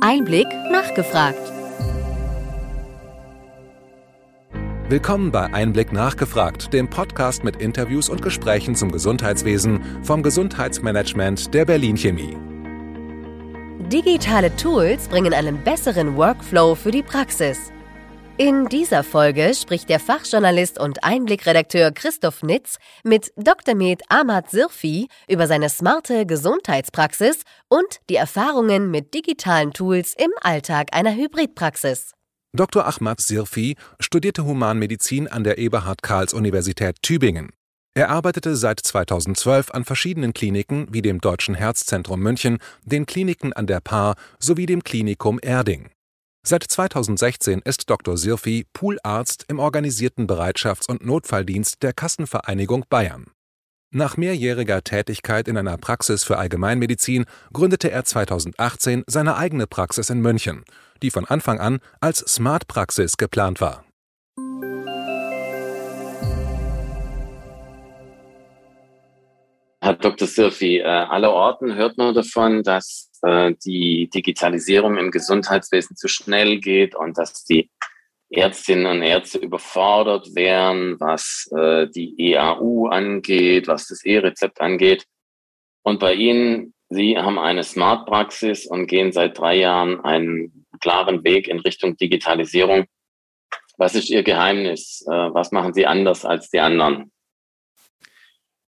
Einblick nachgefragt. Willkommen bei Einblick nachgefragt, dem Podcast mit Interviews und Gesprächen zum Gesundheitswesen vom Gesundheitsmanagement der Berlin Chemie. Digitale Tools bringen einen besseren Workflow für die Praxis. In dieser Folge spricht der Fachjournalist und Einblickredakteur Christoph Nitz mit Dr. Med Ahmad Sirfi über seine smarte Gesundheitspraxis und die Erfahrungen mit digitalen Tools im Alltag einer Hybridpraxis. Dr. Ahmad Sirfi studierte Humanmedizin an der Eberhard-Karls-Universität Tübingen. Er arbeitete seit 2012 an verschiedenen Kliniken wie dem Deutschen Herzzentrum München, den Kliniken an der Paar sowie dem Klinikum Erding. Seit 2016 ist Dr. Sirfi Poolarzt im organisierten Bereitschafts- und Notfalldienst der Kassenvereinigung Bayern. Nach mehrjähriger Tätigkeit in einer Praxis für Allgemeinmedizin gründete er 2018 seine eigene Praxis in München, die von Anfang an als Smart Praxis geplant war. Herr Dr. Sirfi, äh, allerorten hört man davon, dass äh, die Digitalisierung im Gesundheitswesen zu schnell geht und dass die Ärztinnen und Ärzte überfordert wären, was äh, die EAU angeht, was das E-Rezept angeht. Und bei Ihnen, Sie haben eine Smart-Praxis und gehen seit drei Jahren einen klaren Weg in Richtung Digitalisierung. Was ist Ihr Geheimnis? Äh, was machen Sie anders als die anderen?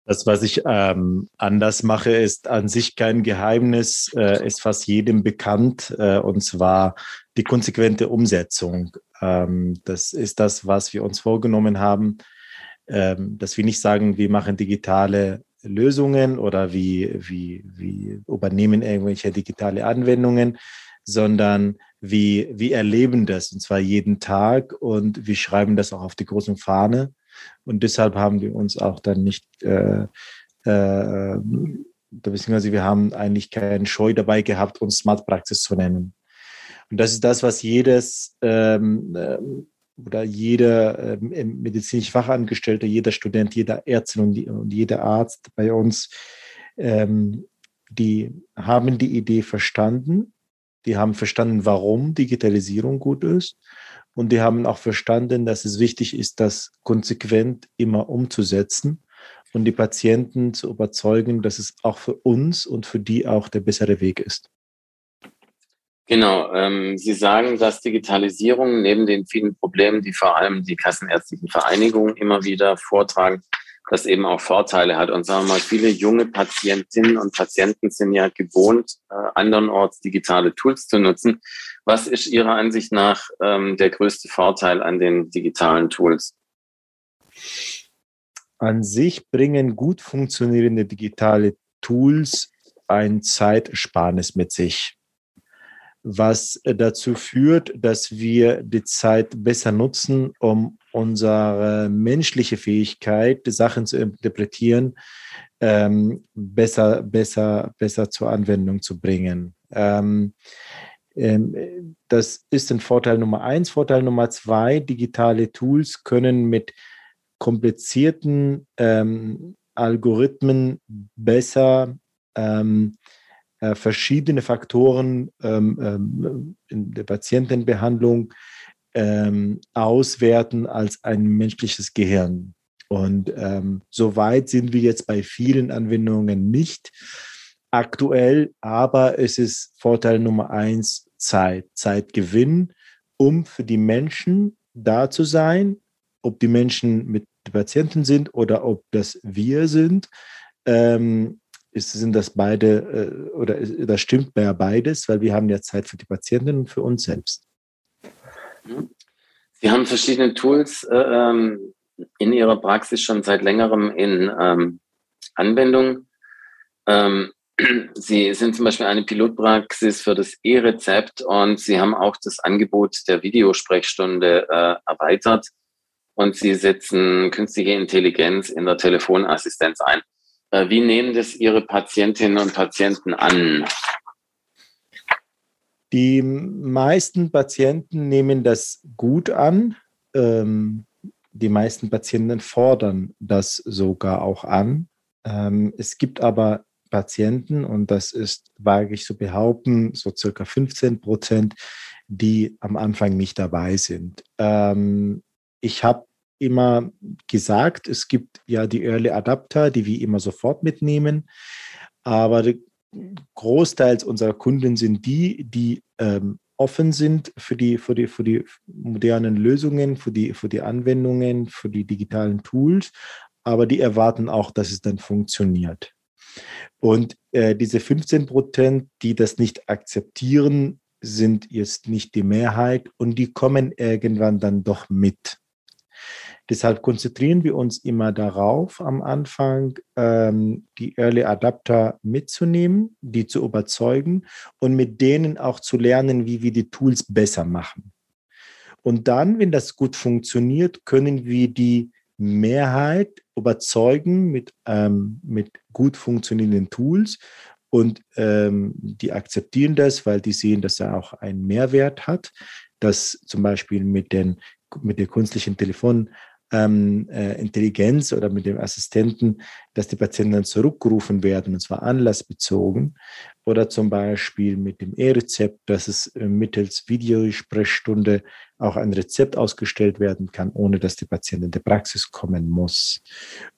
Das, was ich ähm, anders mache, ist an sich kein Geheimnis, äh, ist fast jedem bekannt, äh, und zwar die konsequente Umsetzung. Ähm, das ist das, was wir uns vorgenommen haben, ähm, dass wir nicht sagen, wir machen digitale Lösungen oder wie, wie, wie übernehmen irgendwelche digitale Anwendungen, sondern wir, wir erleben das und zwar jeden Tag. Und wir schreiben das auch auf die großen Fahne und deshalb haben wir uns auch dann nicht, äh, äh, beziehungsweise wir haben eigentlich keinen Scheu dabei gehabt, uns Smart Praxis zu nennen. Und das ist das, was jedes ähm, äh, oder jeder äh, medizinische Fachangestellte, jeder Student, jeder Ärztin und, und jeder Arzt bei uns, ähm, die haben die Idee verstanden, die haben verstanden, warum Digitalisierung gut ist und die haben auch verstanden, dass es wichtig ist, das konsequent immer umzusetzen und die Patienten zu überzeugen, dass es auch für uns und für die auch der bessere Weg ist. Genau. Ähm, Sie sagen, dass Digitalisierung neben den vielen Problemen, die vor allem die kassenärztlichen Vereinigungen immer wieder vortragen, das eben auch Vorteile hat. Und sagen wir mal, viele junge Patientinnen und Patienten sind ja gewohnt, äh, andernorts digitale Tools zu nutzen. Was ist Ihrer Ansicht nach ähm, der größte Vorteil an den digitalen Tools? An sich bringen gut funktionierende digitale Tools ein Zeitsparnis mit sich, was dazu führt, dass wir die Zeit besser nutzen, um unsere menschliche Fähigkeit, Sachen zu interpretieren, ähm, besser, besser, besser zur Anwendung zu bringen. Ähm, ähm, das ist ein Vorteil Nummer eins. Vorteil Nummer zwei, digitale Tools können mit komplizierten ähm, Algorithmen besser ähm, äh, verschiedene Faktoren ähm, in der Patientenbehandlung ähm, auswerten als ein menschliches Gehirn. Und ähm, so weit sind wir jetzt bei vielen Anwendungen nicht aktuell, aber es ist Vorteil Nummer eins, Zeit, Zeitgewinn, um für die Menschen da zu sein, ob die Menschen mit Patienten sind oder ob das wir sind. Ähm, ist, sind das beide äh, oder das stimmt ja beides, weil wir haben ja Zeit für die Patienten und für uns selbst. Sie haben verschiedene Tools äh, ähm, in Ihrer Praxis schon seit längerem in ähm, Anwendung. Ähm, Sie sind zum Beispiel eine Pilotpraxis für das E-Rezept und Sie haben auch das Angebot der Videosprechstunde äh, erweitert und Sie setzen künstliche Intelligenz in der Telefonassistenz ein. Äh, wie nehmen das Ihre Patientinnen und Patienten an? Die meisten Patienten nehmen das gut an. Ähm, die meisten Patienten fordern das sogar auch an. Ähm, es gibt aber Patienten, und das ist, wage ich zu behaupten, so circa 15 Prozent, die am Anfang nicht dabei sind. Ähm, ich habe immer gesagt, es gibt ja die Early Adapter, die wir immer sofort mitnehmen, aber großteils unserer Kunden sind die, die ähm, offen sind für die, für, die, für die modernen Lösungen, für die, für die Anwendungen, für die digitalen Tools, aber die erwarten auch, dass es dann funktioniert. Und äh, diese 15 Prozent, die das nicht akzeptieren, sind jetzt nicht die Mehrheit und die kommen irgendwann dann doch mit. Deshalb konzentrieren wir uns immer darauf, am Anfang ähm, die Early Adapter mitzunehmen, die zu überzeugen und mit denen auch zu lernen, wie wir die Tools besser machen. Und dann, wenn das gut funktioniert, können wir die Mehrheit überzeugen mit, ähm, mit gut funktionierenden Tools und ähm, die akzeptieren das, weil die sehen, dass er auch einen Mehrwert hat, dass zum Beispiel mit, den, mit der künstlichen Telefon ähm, äh, oder mit dem Assistenten, dass die Patienten dann zurückgerufen werden, und zwar anlassbezogen. Oder zum Beispiel mit dem E-Rezept, dass es äh, mittels Videosprechstunde auch ein Rezept ausgestellt werden kann, ohne dass die Patientin in die Praxis kommen muss.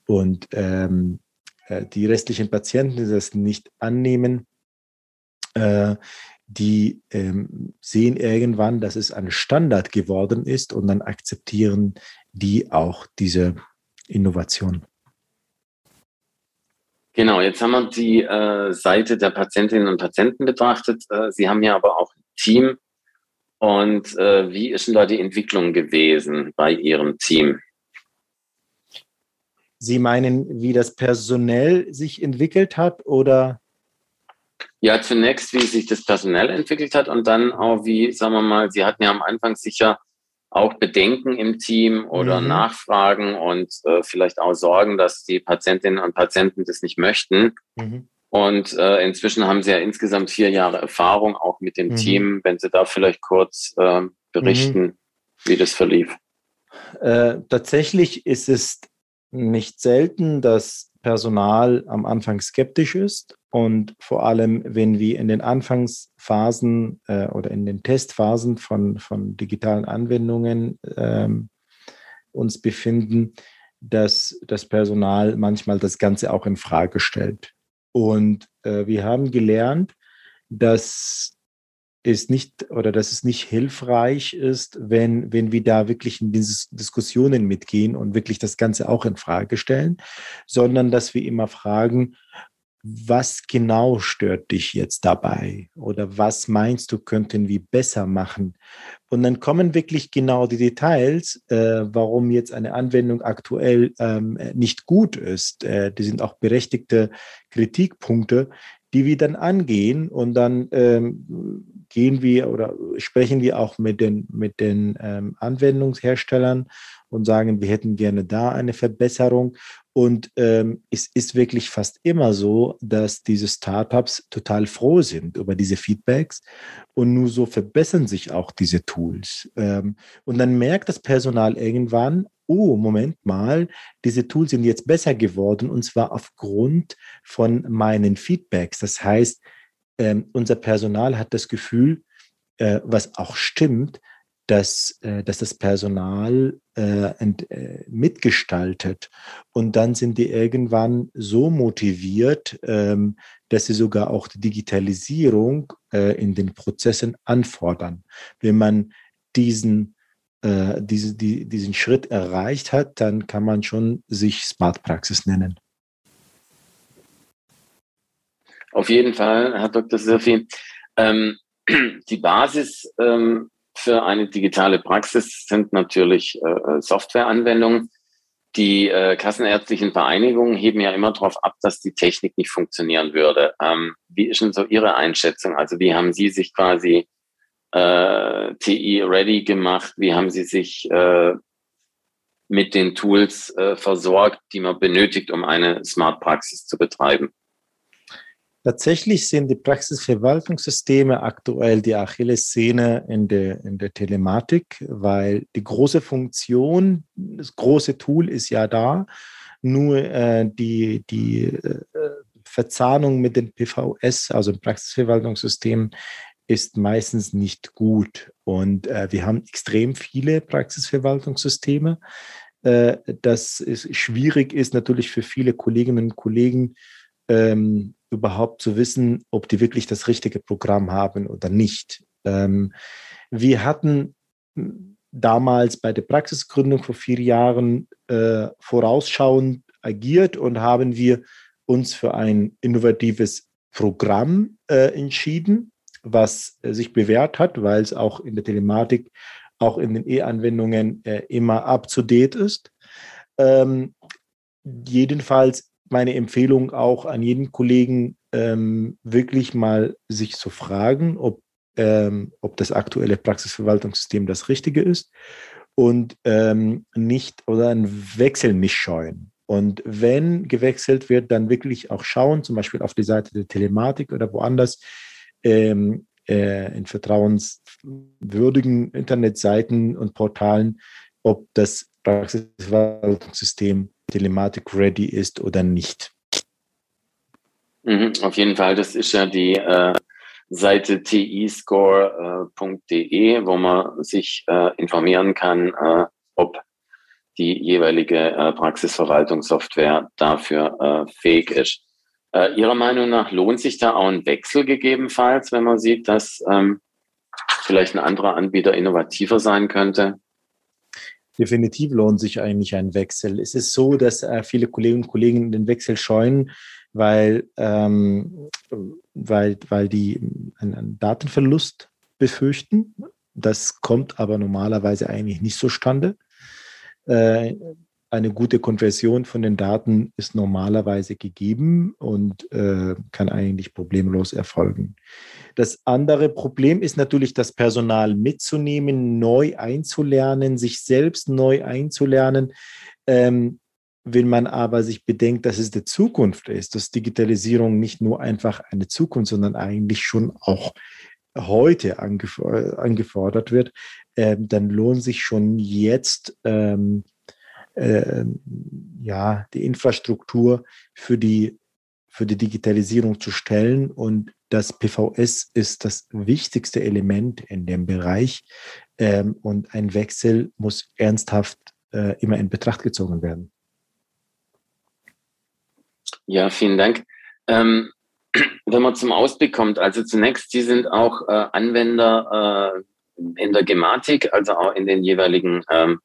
Und ähm, äh, die restlichen Patienten, die das nicht annehmen, äh, die ähm, sehen irgendwann, dass es ein Standard geworden ist und dann akzeptieren die auch diese Innovation. Genau, jetzt haben wir die äh, Seite der Patientinnen und Patienten betrachtet. Äh, Sie haben ja aber auch ein Team. Und äh, wie ist denn da die Entwicklung gewesen bei Ihrem Team? Sie meinen, wie das personell sich entwickelt hat oder? Ja, zunächst, wie sich das personell entwickelt hat und dann auch, wie, sagen wir mal, Sie hatten ja am Anfang sicher auch Bedenken im Team oder mhm. Nachfragen und äh, vielleicht auch Sorgen, dass die Patientinnen und Patienten das nicht möchten. Mhm. Und äh, inzwischen haben Sie ja insgesamt vier Jahre Erfahrung auch mit dem mhm. Team. Wenn Sie da vielleicht kurz äh, berichten, mhm. wie das verlief. Äh, tatsächlich ist es nicht selten, dass Personal am Anfang skeptisch ist und vor allem, wenn wir in den Anfangsphasen äh, oder in den Testphasen von, von digitalen Anwendungen ähm, uns befinden, dass das Personal manchmal das Ganze auch in Frage stellt. Und äh, wir haben gelernt, dass ist nicht oder dass es nicht hilfreich ist, wenn, wenn wir da wirklich in diese Diskussionen mitgehen und wirklich das Ganze auch in Frage stellen, sondern dass wir immer fragen, was genau stört dich jetzt dabei? Oder was meinst du, könnten wir besser machen? Und dann kommen wirklich genau die Details, äh, warum jetzt eine Anwendung aktuell ähm, nicht gut ist. Äh, die sind auch berechtigte Kritikpunkte, die wir dann angehen und dann ähm, gehen wir oder sprechen wir auch mit den, mit den ähm, Anwendungsherstellern und sagen, wir hätten gerne da eine Verbesserung. Und ähm, es ist wirklich fast immer so, dass diese Startups total froh sind über diese Feedbacks und nur so verbessern sich auch diese Tools. Ähm, und dann merkt das Personal irgendwann, oh, Moment mal, diese Tools sind jetzt besser geworden und zwar aufgrund von meinen Feedbacks. Das heißt, ähm, unser Personal hat das Gefühl, äh, was auch stimmt, dass, äh, dass das Personal äh, ent, äh, mitgestaltet. Und dann sind die irgendwann so motiviert, ähm, dass sie sogar auch die Digitalisierung äh, in den Prozessen anfordern. Wenn man diesen, äh, diese, die, diesen Schritt erreicht hat, dann kann man schon sich Smart Praxis nennen. Auf jeden Fall, Herr Dr. Sirfi. Ähm, die Basis ähm, für eine digitale Praxis sind natürlich äh, Softwareanwendungen. Die äh, kassenärztlichen Vereinigungen heben ja immer darauf ab, dass die Technik nicht funktionieren würde. Ähm, wie ist denn so Ihre Einschätzung? Also wie haben Sie sich quasi äh, TI ready gemacht? Wie haben Sie sich äh, mit den Tools äh, versorgt, die man benötigt, um eine Smart Praxis zu betreiben? Tatsächlich sind die Praxisverwaltungssysteme aktuell die Achillessehne in der, in der Telematik, weil die große Funktion, das große Tool ist ja da, nur äh, die, die äh, Verzahnung mit den PVS, also im Praxisverwaltungssystem, ist meistens nicht gut. Und äh, wir haben extrem viele Praxisverwaltungssysteme. Äh, dass es schwierig ist natürlich für viele Kolleginnen und Kollegen, ähm, überhaupt zu wissen, ob die wirklich das richtige Programm haben oder nicht. Ähm, wir hatten damals bei der Praxisgründung vor vier Jahren äh, vorausschauend agiert und haben wir uns für ein innovatives Programm äh, entschieden, was äh, sich bewährt hat, weil es auch in der Telematik, auch in den E-Anwendungen äh, immer up to date ist. Ähm, jedenfalls meine Empfehlung auch an jeden Kollegen, ähm, wirklich mal sich zu fragen, ob, ähm, ob das aktuelle Praxisverwaltungssystem das Richtige ist und ähm, nicht oder einen Wechsel nicht scheuen. Und wenn gewechselt wird, dann wirklich auch schauen, zum Beispiel auf die Seite der Telematik oder woanders, ähm, äh, in vertrauenswürdigen Internetseiten und Portalen, ob das Praxisverwaltungssystem Telematik ready ist oder nicht. Mhm, auf jeden Fall, das ist ja die äh, Seite tiscore.de, wo man sich äh, informieren kann, äh, ob die jeweilige äh, Praxisverwaltungssoftware dafür äh, fähig ist. Äh, Ihrer Meinung nach lohnt sich da auch ein Wechsel gegebenenfalls, wenn man sieht, dass ähm, vielleicht ein anderer Anbieter innovativer sein könnte? Definitiv lohnt sich eigentlich ein Wechsel. Es ist so, dass äh, viele Kolleginnen und Kollegen den Wechsel scheuen, weil, ähm, weil, weil die einen, Datenverlust befürchten. Das kommt aber normalerweise eigentlich nicht zustande. Äh, eine gute Konversion von den Daten ist normalerweise gegeben und äh, kann eigentlich problemlos erfolgen. Das andere Problem ist natürlich, das Personal mitzunehmen, neu einzulernen, sich selbst neu einzulernen. Ähm, wenn man aber sich bedenkt, dass es die Zukunft ist, dass Digitalisierung nicht nur einfach eine Zukunft, sondern eigentlich schon auch heute angefordert wird, äh, dann lohnt sich schon jetzt ähm, äh, ja, die Infrastruktur für die, für die Digitalisierung zu stellen. Und das PVS ist das wichtigste Element in dem Bereich. Ähm, und ein Wechsel muss ernsthaft äh, immer in Betracht gezogen werden. Ja, vielen Dank. Ähm, wenn man zum Ausblick kommt, also zunächst, Sie sind auch äh, Anwender äh, in der Gematik, also auch in den jeweiligen ähm,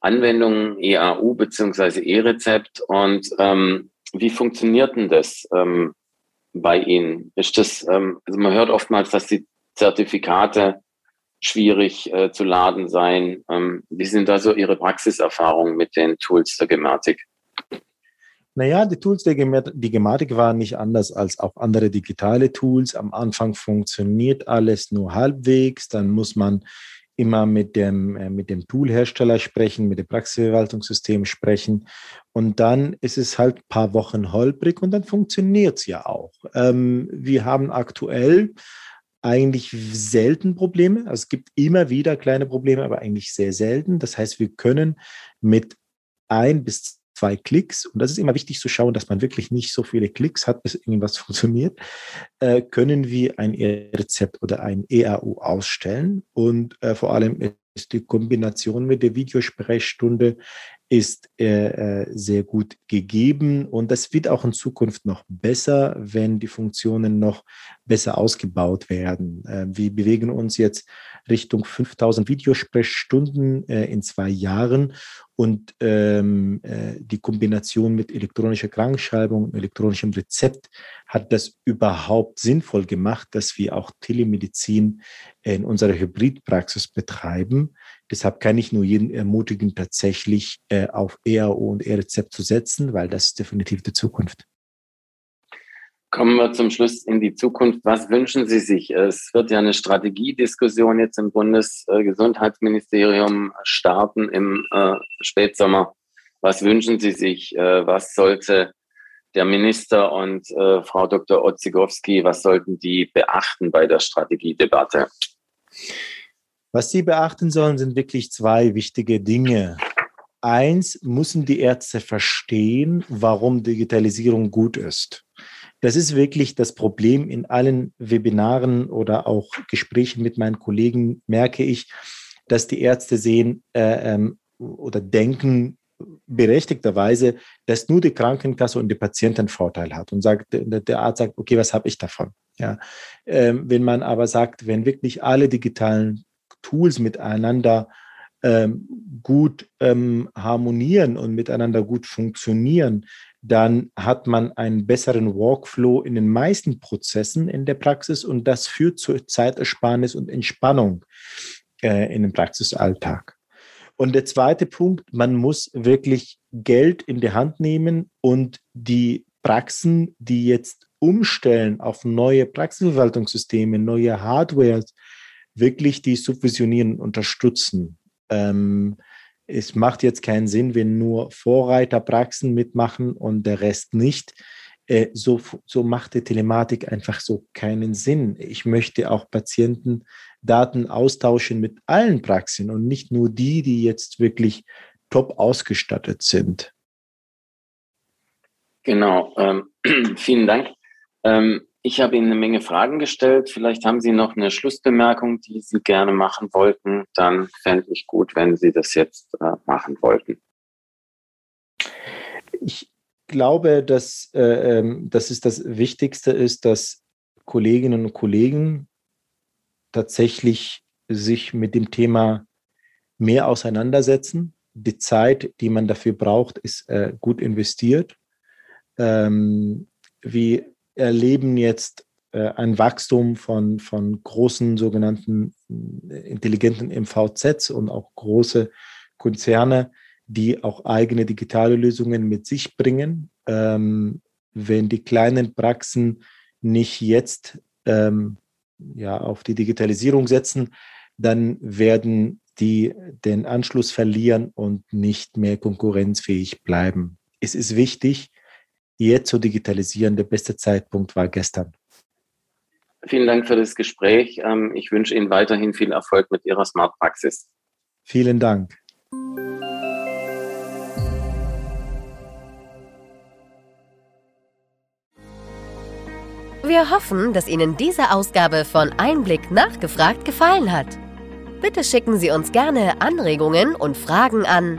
Anwendungen EAU beziehungsweise E-Rezept und ähm, wie funktioniert denn das ähm, bei Ihnen? Ist das, ähm, also man hört oftmals, dass die Zertifikate schwierig äh, zu laden seien. Ähm, wie sind da so Ihre Praxiserfahrungen mit den Tools der Gematik? Naja, die Tools der Gematik, waren nicht anders als auch andere digitale Tools. Am Anfang funktioniert alles nur halbwegs, dann muss man immer mit dem, äh, mit dem Toolhersteller sprechen, mit dem Praxisverwaltungssystem sprechen. Und dann ist es halt ein paar Wochen holprig und dann funktioniert es ja auch. Ähm, wir haben aktuell eigentlich selten Probleme. Also es gibt immer wieder kleine Probleme, aber eigentlich sehr selten. Das heißt, wir können mit ein bis zwei Klicks, und das ist immer wichtig zu schauen, dass man wirklich nicht so viele Klicks hat, bis irgendwas funktioniert, äh, können wir ein E-Rezept oder ein EAU ausstellen. Und äh, vor allem ist die Kombination mit der Videosprechstunde ist äh, äh, sehr gut gegeben und das wird auch in Zukunft noch besser, wenn die Funktionen noch besser ausgebaut werden. Äh, wir bewegen uns jetzt Richtung 5000 Videosprechstunden äh, in zwei Jahren und ähm, äh, die Kombination mit elektronischer Krankschreibung, elektronischem Rezept hat das überhaupt sinnvoll gemacht, dass wir auch Telemedizin in unserer Hybridpraxis betreiben. Deshalb kann ich nur jeden ermutigen, tatsächlich äh, auf EAO und E-Rezept zu setzen, weil das ist definitiv die Zukunft. Kommen wir zum Schluss in die Zukunft. Was wünschen Sie sich? Es wird ja eine Strategiediskussion jetzt im Bundesgesundheitsministerium starten im äh, Spätsommer. Was wünschen Sie sich? Äh, was sollte der Minister und äh, Frau Dr. Otzigowski, was sollten die beachten bei der Strategiedebatte? Was Sie beachten sollen, sind wirklich zwei wichtige Dinge. Eins müssen die Ärzte verstehen, warum Digitalisierung gut ist. Das ist wirklich das Problem in allen Webinaren oder auch Gesprächen mit meinen Kollegen, merke ich, dass die Ärzte sehen äh, ähm, oder denken berechtigterweise, dass nur die Krankenkasse und der Patient einen Vorteil hat und sagt, der Arzt sagt, okay, was habe ich davon? Ja, ähm, wenn man aber sagt, wenn wirklich alle digitalen Tools miteinander ähm, gut ähm, harmonieren und miteinander gut funktionieren, dann hat man einen besseren Workflow in den meisten Prozessen in der Praxis und das führt zu Zeitersparnis und Entspannung äh, in dem Praxisalltag. Und der zweite Punkt, man muss wirklich Geld in die Hand nehmen und die Praxen, die jetzt umstellen auf neue Praxisverwaltungssysteme, neue Hardware, wirklich die subvisionieren unterstützen. Ähm, es macht jetzt keinen Sinn, wenn nur Vorreiterpraxen mitmachen und der Rest nicht. Äh, so, so macht die Telematik einfach so keinen Sinn. Ich möchte auch Patientendaten austauschen mit allen Praxen und nicht nur die, die jetzt wirklich top ausgestattet sind. Genau, ähm, vielen Dank. Ähm, ich habe Ihnen eine Menge Fragen gestellt. Vielleicht haben Sie noch eine Schlussbemerkung, die Sie gerne machen wollten. Dann fände ich gut, wenn Sie das jetzt äh, machen wollten. Ich glaube, dass äh, ähm, das ist das Wichtigste ist, dass Kolleginnen und Kollegen tatsächlich sich mit dem Thema mehr auseinandersetzen. Die Zeit, die man dafür braucht, ist äh, gut investiert. Ähm, wie erleben jetzt äh, ein Wachstum von, von großen sogenannten äh, intelligenten MVZs und auch große Konzerne, die auch eigene digitale Lösungen mit sich bringen. Ähm, wenn die kleinen Praxen nicht jetzt ähm, ja, auf die Digitalisierung setzen, dann werden die den Anschluss verlieren und nicht mehr konkurrenzfähig bleiben. Es ist wichtig, jetzt zu digitalisieren. Der beste Zeitpunkt war gestern. Vielen Dank für das Gespräch. Ähm, ich wünsche Ihnen weiterhin viel Erfolg mit Ihrer Smart Praxis. Vielen Dank. Wir hoffen, dass Ihnen diese Ausgabe von Einblick nachgefragt gefallen hat. Bitte schicken Sie uns gerne Anregungen und Fragen an